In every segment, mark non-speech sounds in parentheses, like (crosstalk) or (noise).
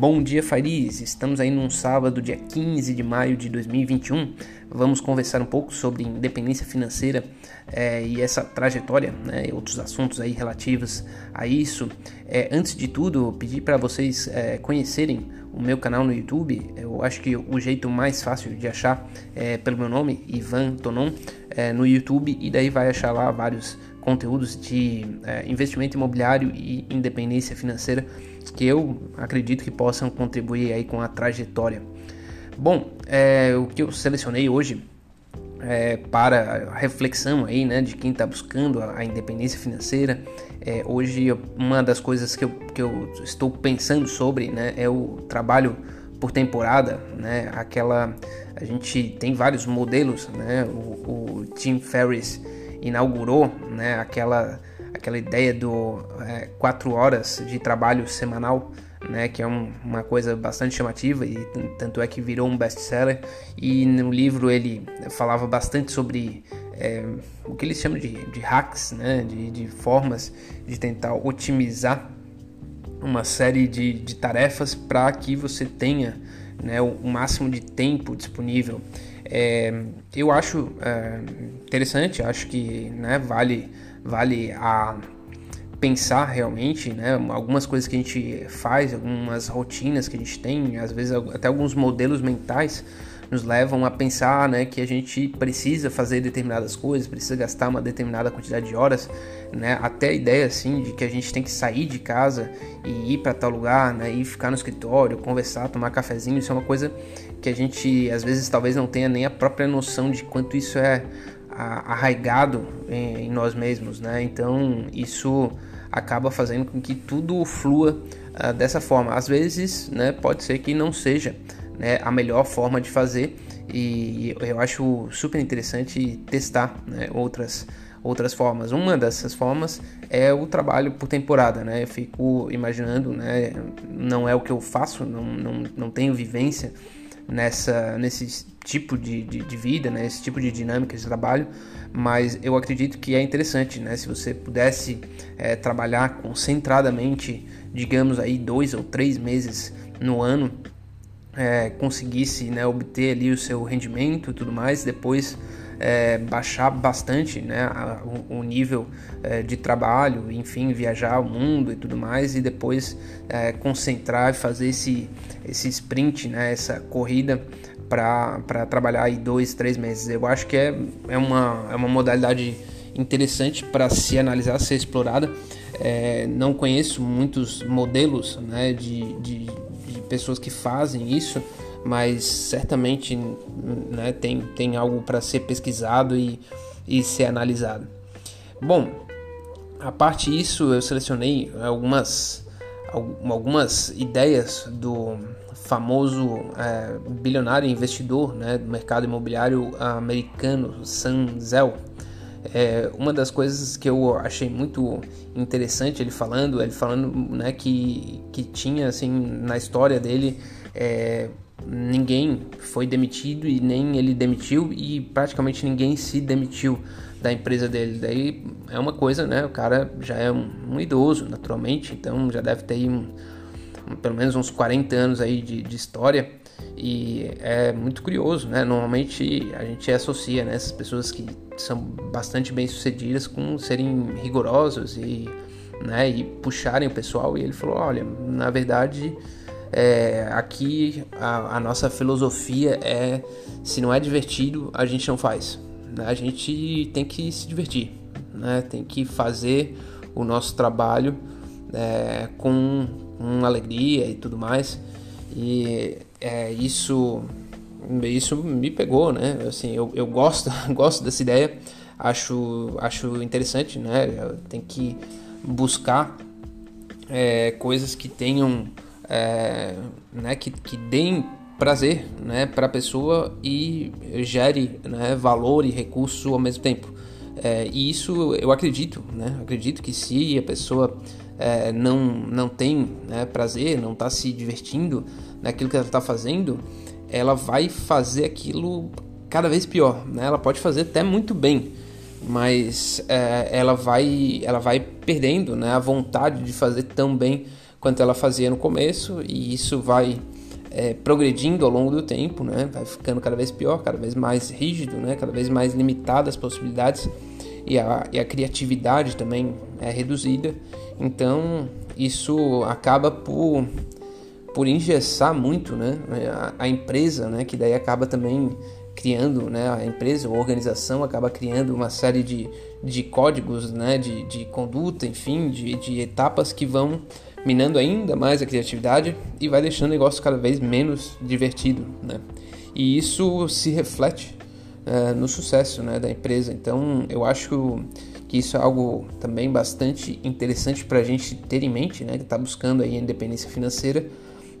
Bom dia, Fariz! Estamos aí num sábado, dia 15 de maio de 2021. Vamos conversar um pouco sobre independência financeira é, e essa trajetória, né, e outros assuntos aí relativos a isso. É, antes de tudo, pedir para vocês é, conhecerem o meu canal no YouTube. Eu acho que o jeito mais fácil de achar é pelo meu nome, Ivan Tonon, no YouTube, e daí vai achar lá vários conteúdos de investimento imobiliário e independência financeira que eu acredito que possam contribuir aí com a trajetória. Bom, é, o que eu selecionei hoje é, para reflexão aí, né, de quem está buscando a, a, independência financeira. É, hoje, uma das coisas que eu, que eu estou pensando sobre, né, é o trabalho por temporada, né, aquela, a gente tem vários modelos, né, o, o Tim Ferriss inaugurou, né, aquela aquela ideia do é, quatro horas de trabalho semanal, né, que é um, uma coisa bastante chamativa e tanto é que virou um best-seller. E no livro ele falava bastante sobre é, o que eles chamam de, de hacks, né, de, de, formas de tentar otimizar uma série de, de tarefas para que você tenha né, o, máximo de tempo disponível. É, eu acho é, interessante, acho que né, vale vale a pensar realmente, né? Algumas coisas que a gente faz, algumas rotinas que a gente tem, às vezes até alguns modelos mentais nos levam a pensar, né, que a gente precisa fazer determinadas coisas, precisa gastar uma determinada quantidade de horas, né? Até a ideia assim de que a gente tem que sair de casa e ir para tal lugar, né, e ficar no escritório, conversar, tomar cafezinho, isso é uma coisa que a gente às vezes talvez não tenha nem a própria noção de quanto isso é arraigado em, em nós mesmos, né? Então isso acaba fazendo com que tudo flua uh, dessa forma. Às vezes, né, pode ser que não seja né, a melhor forma de fazer e eu acho super interessante testar né, outras outras formas. Uma dessas formas é o trabalho por temporada, né? Eu fico imaginando, né? Não é o que eu faço, não, não, não tenho vivência nessa, nesse tipo de, de, de, vida, né, esse tipo de dinâmica de trabalho, mas eu acredito que é interessante, né, se você pudesse é, trabalhar concentradamente, digamos aí dois ou três meses no ano, é, conseguisse né, obter ali o seu rendimento e tudo mais, depois é, baixar bastante né, o, o, nível é, de trabalho, enfim, viajar o mundo e tudo mais, e depois é, concentrar e fazer esse, esse sprint, né, essa corrida para trabalhar aí dois, três meses. Eu acho que é, é, uma, é uma modalidade interessante para se analisar, ser explorada. É, não conheço muitos modelos né, de, de, de pessoas que fazem isso, mas certamente né, tem, tem algo para ser pesquisado e, e ser analisado. Bom, a parte disso eu selecionei algumas, algumas ideias do famoso é, bilionário investidor né, do mercado imobiliário americano, Sam Zell. É, uma das coisas que eu achei muito interessante ele falando, ele falando né, que, que tinha assim na história dele é, ninguém foi demitido e nem ele demitiu e praticamente ninguém se demitiu da empresa dele. Daí é uma coisa, né? O cara já é um, um idoso, naturalmente, então já deve ter um, um, pelo menos uns 40 anos aí de, de, história e é muito curioso, né? Normalmente a gente associa né, essas pessoas que são bastante bem sucedidas com serem rigorosos e, né, e puxarem o pessoal. E ele falou: olha, na verdade é, aqui a, a, nossa filosofia é: se não é divertido, a gente não faz. Né? A gente tem que se divertir, né? tem que fazer o nosso trabalho é, com, com, alegria e tudo mais. E é, isso, isso me pegou, né? Assim, eu, eu gosto, (laughs) gosto dessa ideia, acho, acho interessante, né? Tem que buscar é, coisas que tenham é, né, que, que deem prazer né, para a pessoa e gere né, valor e recurso ao mesmo tempo. É, e isso eu acredito, né? Acredito que se a pessoa é, não, não tem né, prazer, não está se divertindo naquilo que ela está fazendo, ela vai fazer aquilo cada vez pior. Né? Ela pode fazer até muito bem, mas é, ela, vai, ela vai perdendo né, a vontade de fazer tão bem quanto ela fazia no começo, e isso vai é, progredindo ao longo do tempo, né? vai ficando cada vez pior, cada vez mais rígido, né? cada vez mais limitadas as possibilidades e a, e a criatividade também é reduzida. Então isso acaba por, por engessar muito né? a, a empresa, né? que daí acaba também criando, né, a empresa ou organização acaba criando uma série de, de códigos, né, de, de conduta, enfim, de, de etapas que vão minando ainda mais a criatividade e vai deixando o negócio cada vez menos divertido, né? E isso se reflete uh, no sucesso né, da empresa. Então, eu acho que isso é algo também bastante interessante para a gente ter em mente, né? Que está buscando aí a independência financeira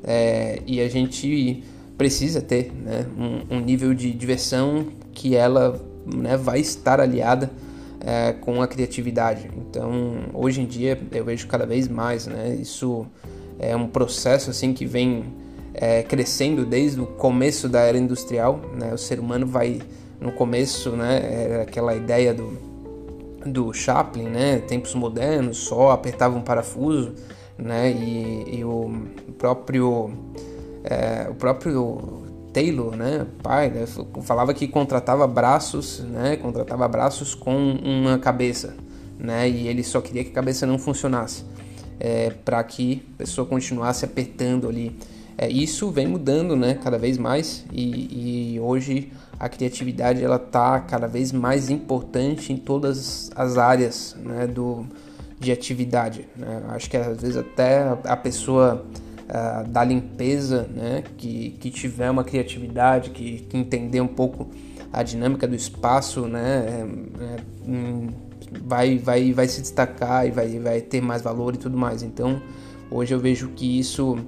é, e a gente precisa ter né, um, um, nível de diversão que ela né, vai estar aliada é, com a criatividade. Então, hoje em dia eu vejo cada vez mais, né? Isso é um processo assim que vem é, crescendo desde o começo da era industrial. Né? O ser humano vai no começo, né? Era aquela ideia do do Chaplin, né? Tempos modernos, só apertava um parafuso, né? E, e o próprio é, o próprio Taylor, né, pai, né, falava que contratava braços, né, contratava braços com uma cabeça, né, e ele só queria que a cabeça não funcionasse, é, para que a pessoa continuasse apertando ali. É, isso vem mudando, né, cada vez mais, e, e hoje a criatividade ela tá cada vez mais importante em todas as áreas, né, do de atividade. Né? Acho que às vezes até a pessoa uh, da limpeza, né? que, que tiver uma criatividade, que, que entender um pouco a dinâmica do espaço, né? É, é, hum, vai, vai, vai se destacar e vai, vai ter mais valor e tudo mais. Então, hoje eu vejo que isso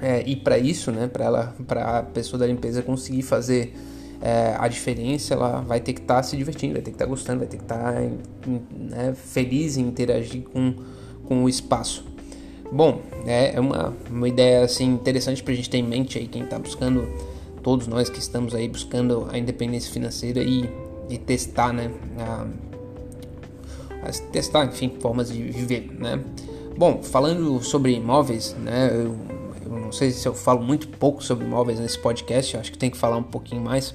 é, e para isso, né, para ela, para a pessoa da limpeza conseguir fazer é, a diferença, ela vai ter que estar tá se divertindo, vai ter que estar tá gostando, vai ter que estar tá, né, feliz em interagir com, com o espaço. Bom, é, é uma, uma ideia assim interessante para a gente ter em mente aí quem está buscando, todos nós que estamos aí buscando a independência financeira e, e testar, né? A, a testar, enfim, formas de viver, né? Bom, falando sobre imóveis, né? Eu, eu não sei se eu falo muito pouco sobre imóveis nesse podcast, acho que tem que falar um pouquinho mais.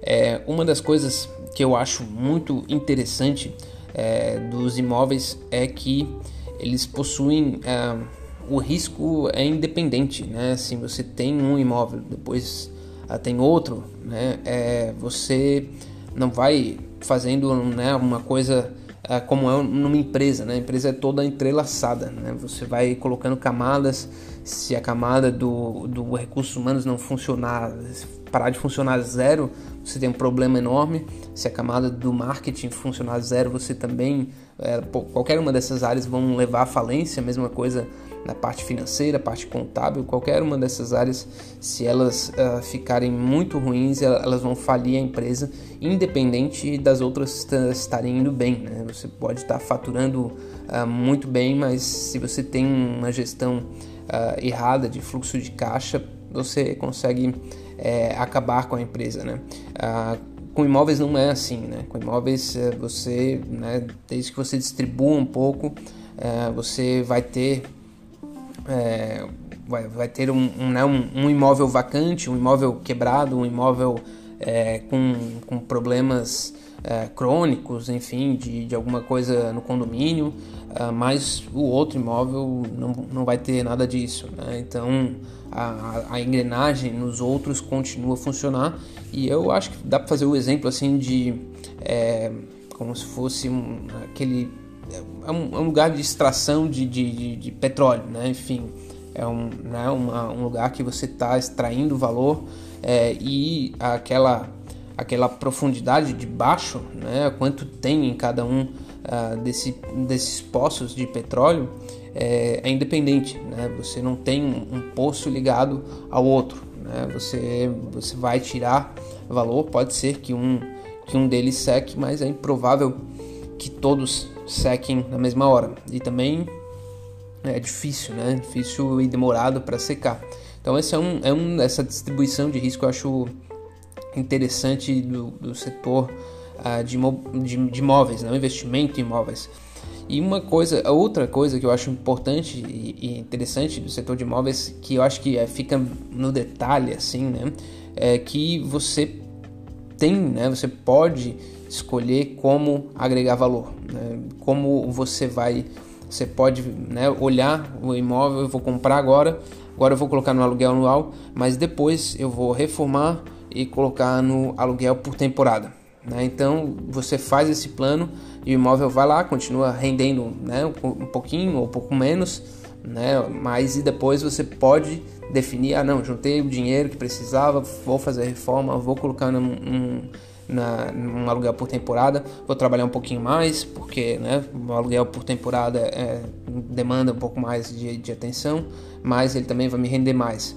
É, uma das coisas que eu acho muito interessante é, dos imóveis é que eles possuem é, o risco é independente, né? Se você tem um imóvel, depois ah, tem outro, né? É, você não vai fazendo né, uma coisa é, como é numa empresa, né? A empresa é toda entrelaçada, né? Você vai colocando camadas. Se a camada do, do recursos humanos não funcionar, parar de funcionar zero, você tem um problema enorme. Se a camada do marketing funcionar zero, você também é, qualquer uma dessas áreas vão levar à falência, mesma coisa na parte financeira, parte contábil, qualquer uma dessas áreas, se elas uh, ficarem muito ruins, elas vão falir a empresa, independente das outras estarem indo bem. Né? Você pode estar faturando uh, muito bem, mas se você tem uma gestão uh, errada de fluxo de caixa, você consegue é, acabar com a empresa. Né? com imóveis não é assim, né? Com imóveis é, você, né, desde que você distribua um pouco, é, você vai ter é, vai, vai ter um, um, né, um, um, imóvel vacante, um imóvel quebrado, um imóvel é, com, com problemas crônicos, enfim, de, de alguma coisa no condomínio, mas o outro imóvel não, não vai ter nada disso. Né? Então a, a engrenagem nos outros continua a funcionar e eu acho que dá para fazer o exemplo assim de é, como se fosse um, aquele é um, é um, lugar de extração de, de, de, de, petróleo, né? Enfim, é um, né, uma, um lugar que você está extraindo valor é, e aquela aquela profundidade de baixo, né? Quanto tem em cada um uh, desse, desses poços de petróleo é, é independente, né? Você não tem um, poço ligado ao outro, né? Você, você vai tirar valor, pode ser que um, que um deles seque, mas é improvável que todos sequem na mesma hora. E também é difícil, né? Difícil e demorado para secar. Então esse é um, é um essa distribuição de risco eu acho interessante do, do setor de, de, de imóveis, né? investimento em imóveis. E uma coisa, outra coisa que eu acho importante e, interessante do setor de imóveis, que eu acho que é, fica no detalhe, assim, né? É que você tem, né? Você pode escolher como agregar valor, né? como você vai, você pode, né? Olhar o imóvel, eu vou comprar agora, agora eu vou colocar no aluguel anual, mas depois eu vou reformar e colocar no aluguel por temporada. Né? Então você faz esse plano e o imóvel vai lá, continua rendendo né, um pouquinho ou um pouco menos, né, mas e depois você pode definir: ah, não, juntei o dinheiro que precisava, vou fazer reforma, vou colocar num, num, na, num aluguel por temporada, vou trabalhar um pouquinho mais, porque né, o aluguel por temporada é, demanda um pouco mais de, de atenção, mas ele também vai me render mais.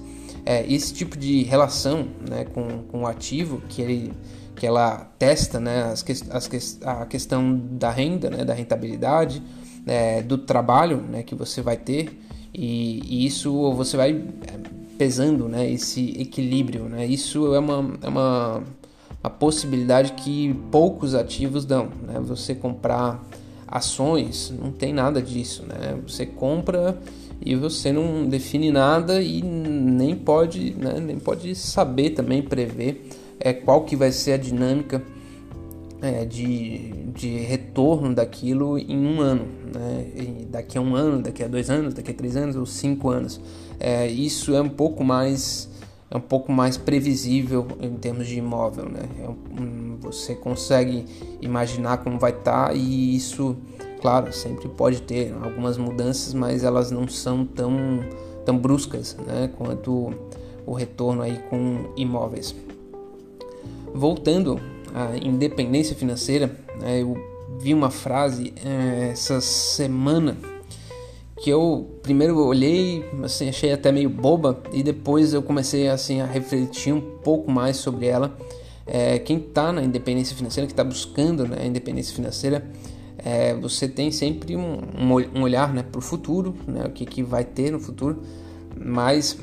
É, esse tipo de relação né, com, com o ativo que ele que ela testa né, as, as, a questão da renda, né, da rentabilidade, é, do trabalho né, que você vai ter e, e, isso você vai é, pesando né, esse equilíbrio. Né? Isso é uma, é uma, uma possibilidade que poucos ativos dão. Né? Você comprar ações não tem nada disso. Né? Você compra e você não define nada e nem pode, né, nem pode saber também prever é, qual que vai ser a dinâmica é, de, de retorno daquilo em um ano, né? E daqui a um ano, daqui a dois anos, daqui a três anos ou cinco anos. É, isso é um pouco mais é um pouco mais previsível em termos de imóvel, né? É um, você consegue imaginar como vai estar tá e isso, claro, sempre pode ter algumas mudanças, mas elas não são tão tão bruscas, né? Quanto o retorno aí com imóveis. Voltando à independência financeira, né, eu vi uma frase é, essa semana que eu primeiro olhei, assim, achei até meio boba e depois eu comecei assim a refletir um pouco mais sobre ela. É, quem está na independência financeira, que está buscando né, a independência financeira, é, você tem sempre um, um olhar né, para o futuro, né, o que, que vai ter no futuro, mas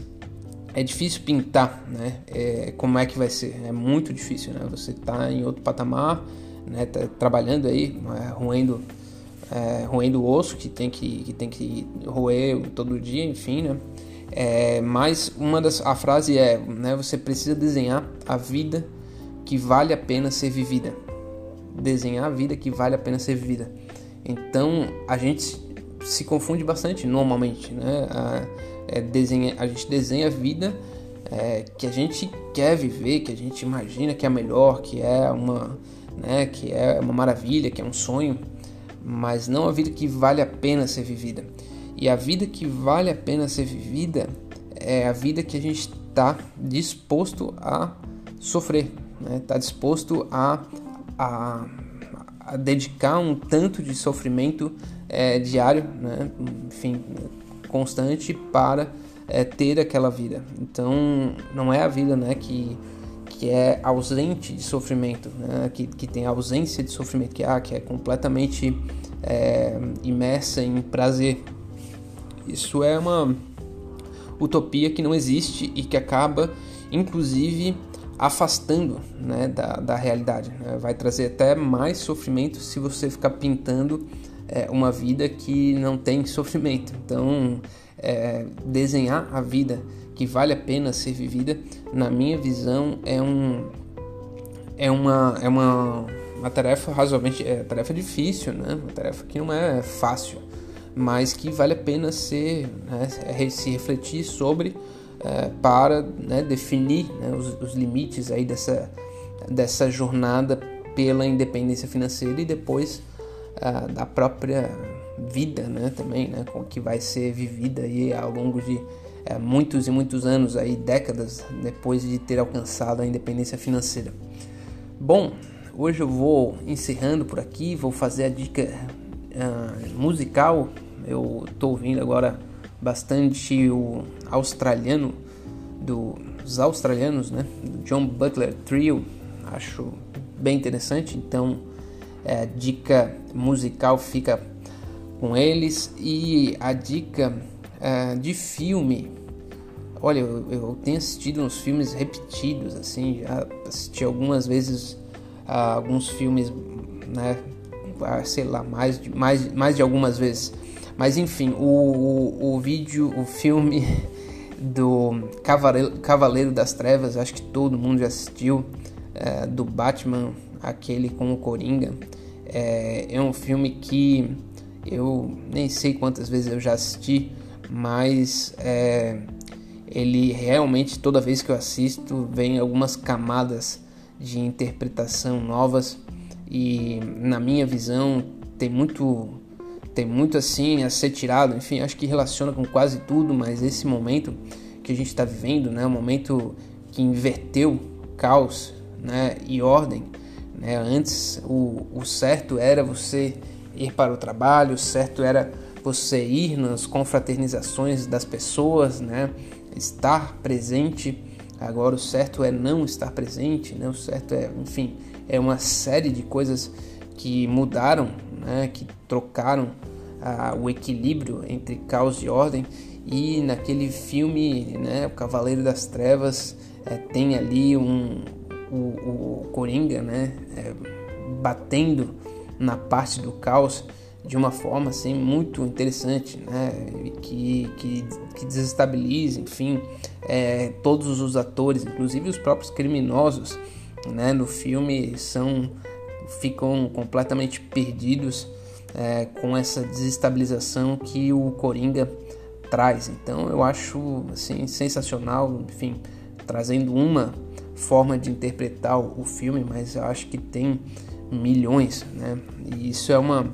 é difícil pintar, né? É, como é que vai ser? É muito difícil, né? Você está em outro patamar, né? Tá trabalhando aí, é, roendo, é, roendo o osso que tem que, que tem que roer todo dia, enfim, né? É, mas uma das a frase é, né? Você precisa desenhar a vida que vale a pena ser vivida. Desenhar a vida que vale a pena ser vivida. Então a gente se confunde bastante normalmente, né? A, é, desenha, a gente desenha a vida é, que a gente quer viver, que a gente imagina que é melhor, que é uma, né, que é uma maravilha, que é um sonho, mas não a vida que vale a pena ser vivida. E a vida que vale a pena ser vivida é a vida que a gente está disposto a sofrer, está né? Tá disposto a, a, a, dedicar um tanto de sofrimento é, diário, né? enfim, constante para é, ter aquela vida. Então, não é a vida né, que, que é ausente de sofrimento, né, que, que tem ausência de sofrimento, que, ah, que é completamente é, imersa em prazer. Isso é uma utopia que não existe e que acaba, inclusive, afastando né, da, da realidade. Né? Vai trazer até mais sofrimento se você ficar pintando é, uma vida que não tem (laughs) sofrimento. Então, é, desenhar a vida que vale a pena ser vivida, na minha visão, é um é uma é uma, uma tarefa razoavelmente é tarefa difícil, né? Uma tarefa que não é fácil, mas que vale a pena ser né, se refletir sobre é, para né, definir né, os, os limites aí dessa dessa jornada pela independência financeira e depois uh, da própria vida, né, também, né, com que vai ser vivida aí ao longo de uh, muitos e muitos anos aí, décadas depois de ter alcançado a independência financeira. Bom, hoje eu vou encerrando por aqui, vou fazer a dica uh, musical. Eu estou ouvindo agora bastante o australiano dos australianos, né, do John Butler Trio. Acho bem interessante, então é, dica musical fica com eles e a dica é, de filme. Olha, eu, eu, tenho assistido uns filmes repetidos, assim, já assisti algumas vezes uh, alguns filmes, né, ah, sei lá, mais de, mais, mais de algumas vezes. Mas enfim, o, o, o vídeo, o filme (laughs) do Cavaleiro, Cavaleiro das Trevas, acho que todo mundo já assistiu, é, do Batman, aquele com o Coringa. É, é um filme que eu nem sei quantas vezes eu já assisti, mas é, ele realmente toda vez que eu assisto vem algumas camadas de interpretação novas e na minha visão tem muito tem muito assim a ser tirado, enfim, acho que relaciona com quase tudo, mas esse momento que a gente está vivendo, né, um momento que inverteu caos, né, e ordem, né, antes o, o certo era você ir para o trabalho, o certo era você ir nas confraternizações das pessoas, né, estar presente. Agora o certo é não estar presente, né? O certo é, enfim, é uma série de coisas que mudaram, né? Que trocaram ah, o equilíbrio entre caos e ordem. E naquele filme, né? O Cavaleiro das Trevas é, tem ali um o, o Coringa, né? É, batendo na parte do caos de uma forma assim muito interessante, né? que, que, que desestabiliza, enfim, é, todos os atores, inclusive os próprios criminosos, né? no filme são ficam completamente perdidos é, com essa desestabilização que o Coringa traz. Então eu acho assim sensacional, enfim, trazendo uma forma de interpretar o filme, mas eu acho que tem milhões, né? E isso é uma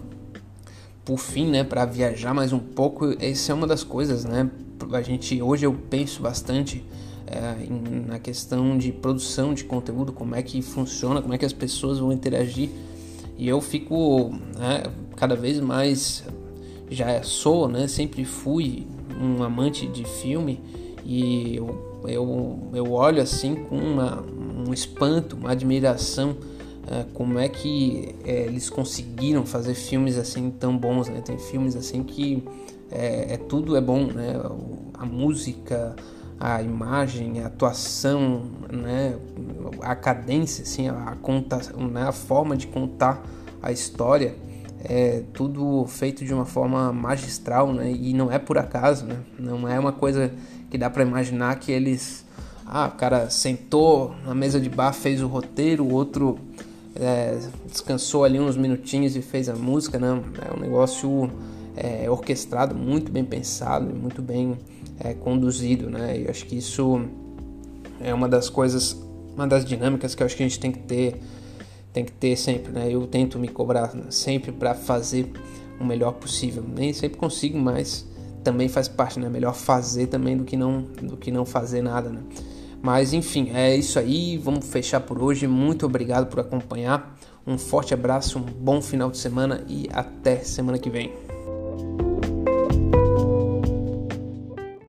por fim, né, para viajar mais um pouco, essa é uma das coisas, né? A gente hoje eu penso bastante é, na questão de produção de conteúdo, como é que funciona, como é que as pessoas vão interagir. E eu fico né, cada vez mais já sou, né? Sempre fui um amante de filme e eu, eu, eu olho assim com uma, um espanto, uma admiração é, como é que é, eles conseguiram fazer filmes assim tão bons, né? Tem filmes assim que é, é, tudo é bom, né? A música, a imagem, a atuação, né? A cadência, assim, a, conta, né? a forma de contar a história é tudo feito de uma forma magistral, né? E não é por acaso, né? Não é uma coisa que dá para imaginar que eles, ah, o cara sentou na mesa de bar, fez o roteiro, o outro é, descansou ali uns minutinhos e fez a música, né? É um negócio é, orquestrado, muito bem pensado e muito bem é, conduzido, né? Eu acho que isso é uma das coisas, uma das dinâmicas que eu acho que a gente tem que ter, tem que ter sempre, né? Eu tento me cobrar sempre para fazer o melhor possível. Nem sempre consigo, mas também faz parte, né? Melhor fazer também do que não, do que não fazer nada, né? Mas enfim, é isso aí. Vamos fechar por hoje. Muito obrigado por acompanhar. Um forte abraço, um bom final de semana e até semana que vem. you